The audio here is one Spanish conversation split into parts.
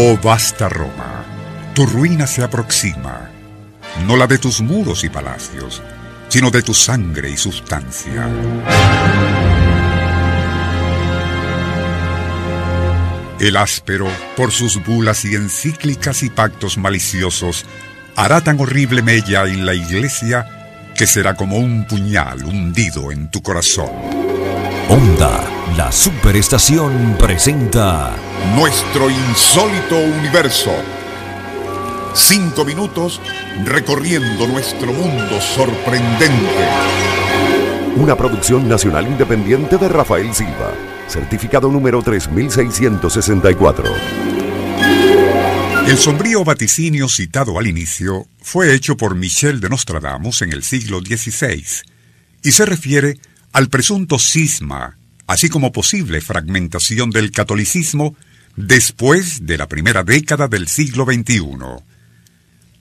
Oh vasta Roma, tu ruina se aproxima, no la de tus muros y palacios, sino de tu sangre y sustancia. El áspero, por sus bulas y encíclicas y pactos maliciosos, hará tan horrible mella en la iglesia que será como un puñal hundido en tu corazón. Onda, la superestación presenta Nuestro insólito universo. Cinco minutos recorriendo nuestro mundo sorprendente. una producción nacional independiente de Rafael Silva, certificado número 3664. El sombrío vaticinio citado al inicio fue hecho por Michel de Nostradamus en el siglo XVI y se refiere al presunto cisma, así como posible fragmentación del catolicismo después de la primera década del siglo XXI.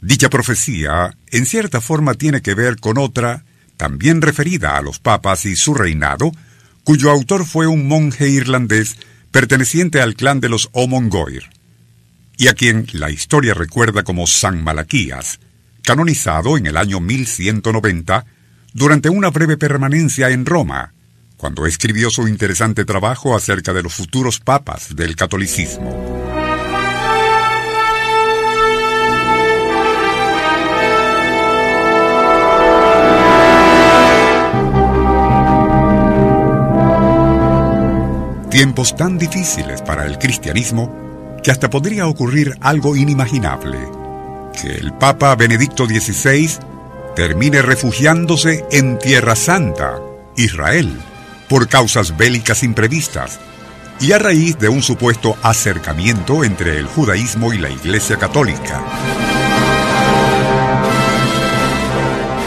Dicha profecía, en cierta forma, tiene que ver con otra, también referida a los papas y su reinado, cuyo autor fue un monje irlandés perteneciente al clan de los Omongoir, y a quien la historia recuerda como San Malaquías, canonizado en el año 1190 durante una breve permanencia en Roma, cuando escribió su interesante trabajo acerca de los futuros papas del catolicismo. Tiempos tan difíciles para el cristianismo que hasta podría ocurrir algo inimaginable, que el Papa Benedicto XVI termine refugiándose en Tierra Santa, Israel, por causas bélicas imprevistas y a raíz de un supuesto acercamiento entre el judaísmo y la Iglesia Católica.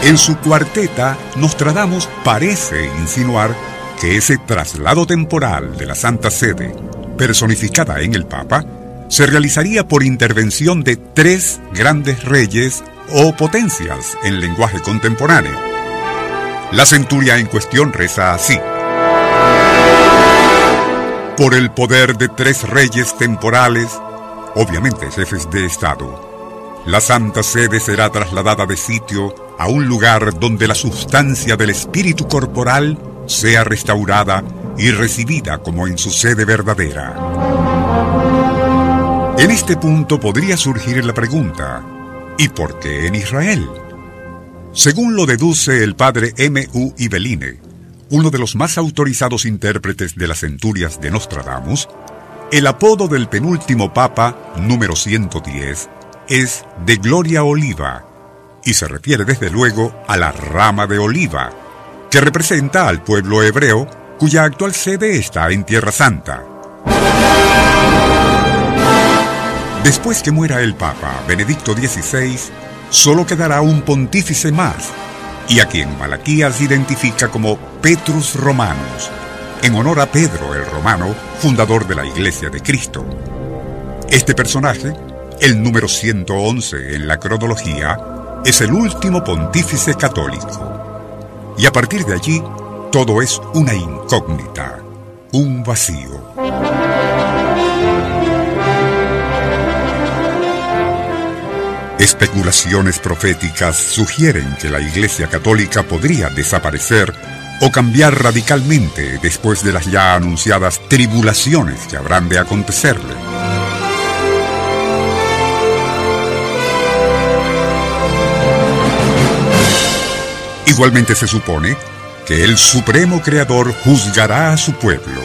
En su cuarteta, Nostradamus parece insinuar que ese traslado temporal de la Santa Sede, personificada en el Papa, se realizaría por intervención de tres grandes reyes o potencias en lenguaje contemporáneo. La centuria en cuestión reza así. Por el poder de tres reyes temporales, obviamente jefes de Estado, la Santa Sede será trasladada de sitio a un lugar donde la sustancia del espíritu corporal sea restaurada y recibida como en su sede verdadera. En este punto podría surgir la pregunta, ¿y por qué en Israel? Según lo deduce el padre M. U. Ibeline, uno de los más autorizados intérpretes de las centurias de Nostradamus, el apodo del penúltimo papa, número 110, es de Gloria Oliva, y se refiere desde luego a la rama de oliva, que representa al pueblo hebreo cuya actual sede está en Tierra Santa. Después que muera el Papa Benedicto XVI, solo quedará un pontífice más, y a quien Malaquías identifica como Petrus Romanus, en honor a Pedro el Romano, fundador de la Iglesia de Cristo. Este personaje, el número 111 en la cronología, es el último pontífice católico. Y a partir de allí, todo es una incógnita, un vacío. Especulaciones proféticas sugieren que la Iglesia Católica podría desaparecer o cambiar radicalmente después de las ya anunciadas tribulaciones que habrán de acontecerle. Igualmente se supone que el Supremo Creador juzgará a su pueblo.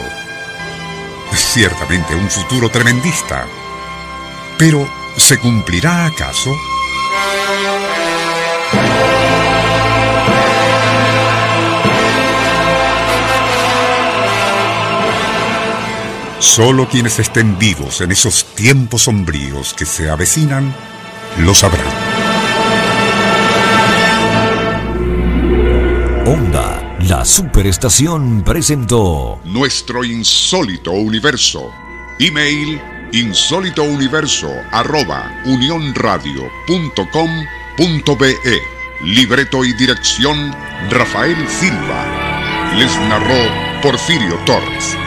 Ciertamente un futuro tremendista. Pero, ¿se cumplirá acaso? Solo quienes estén vivos en esos tiempos sombríos que se avecinan lo sabrán. Onda, la superestación presentó Nuestro insólito universo. Email insólitouniverso arroba unionradio.com.be. Libreto y dirección Rafael Silva. Les narró Porfirio Torres.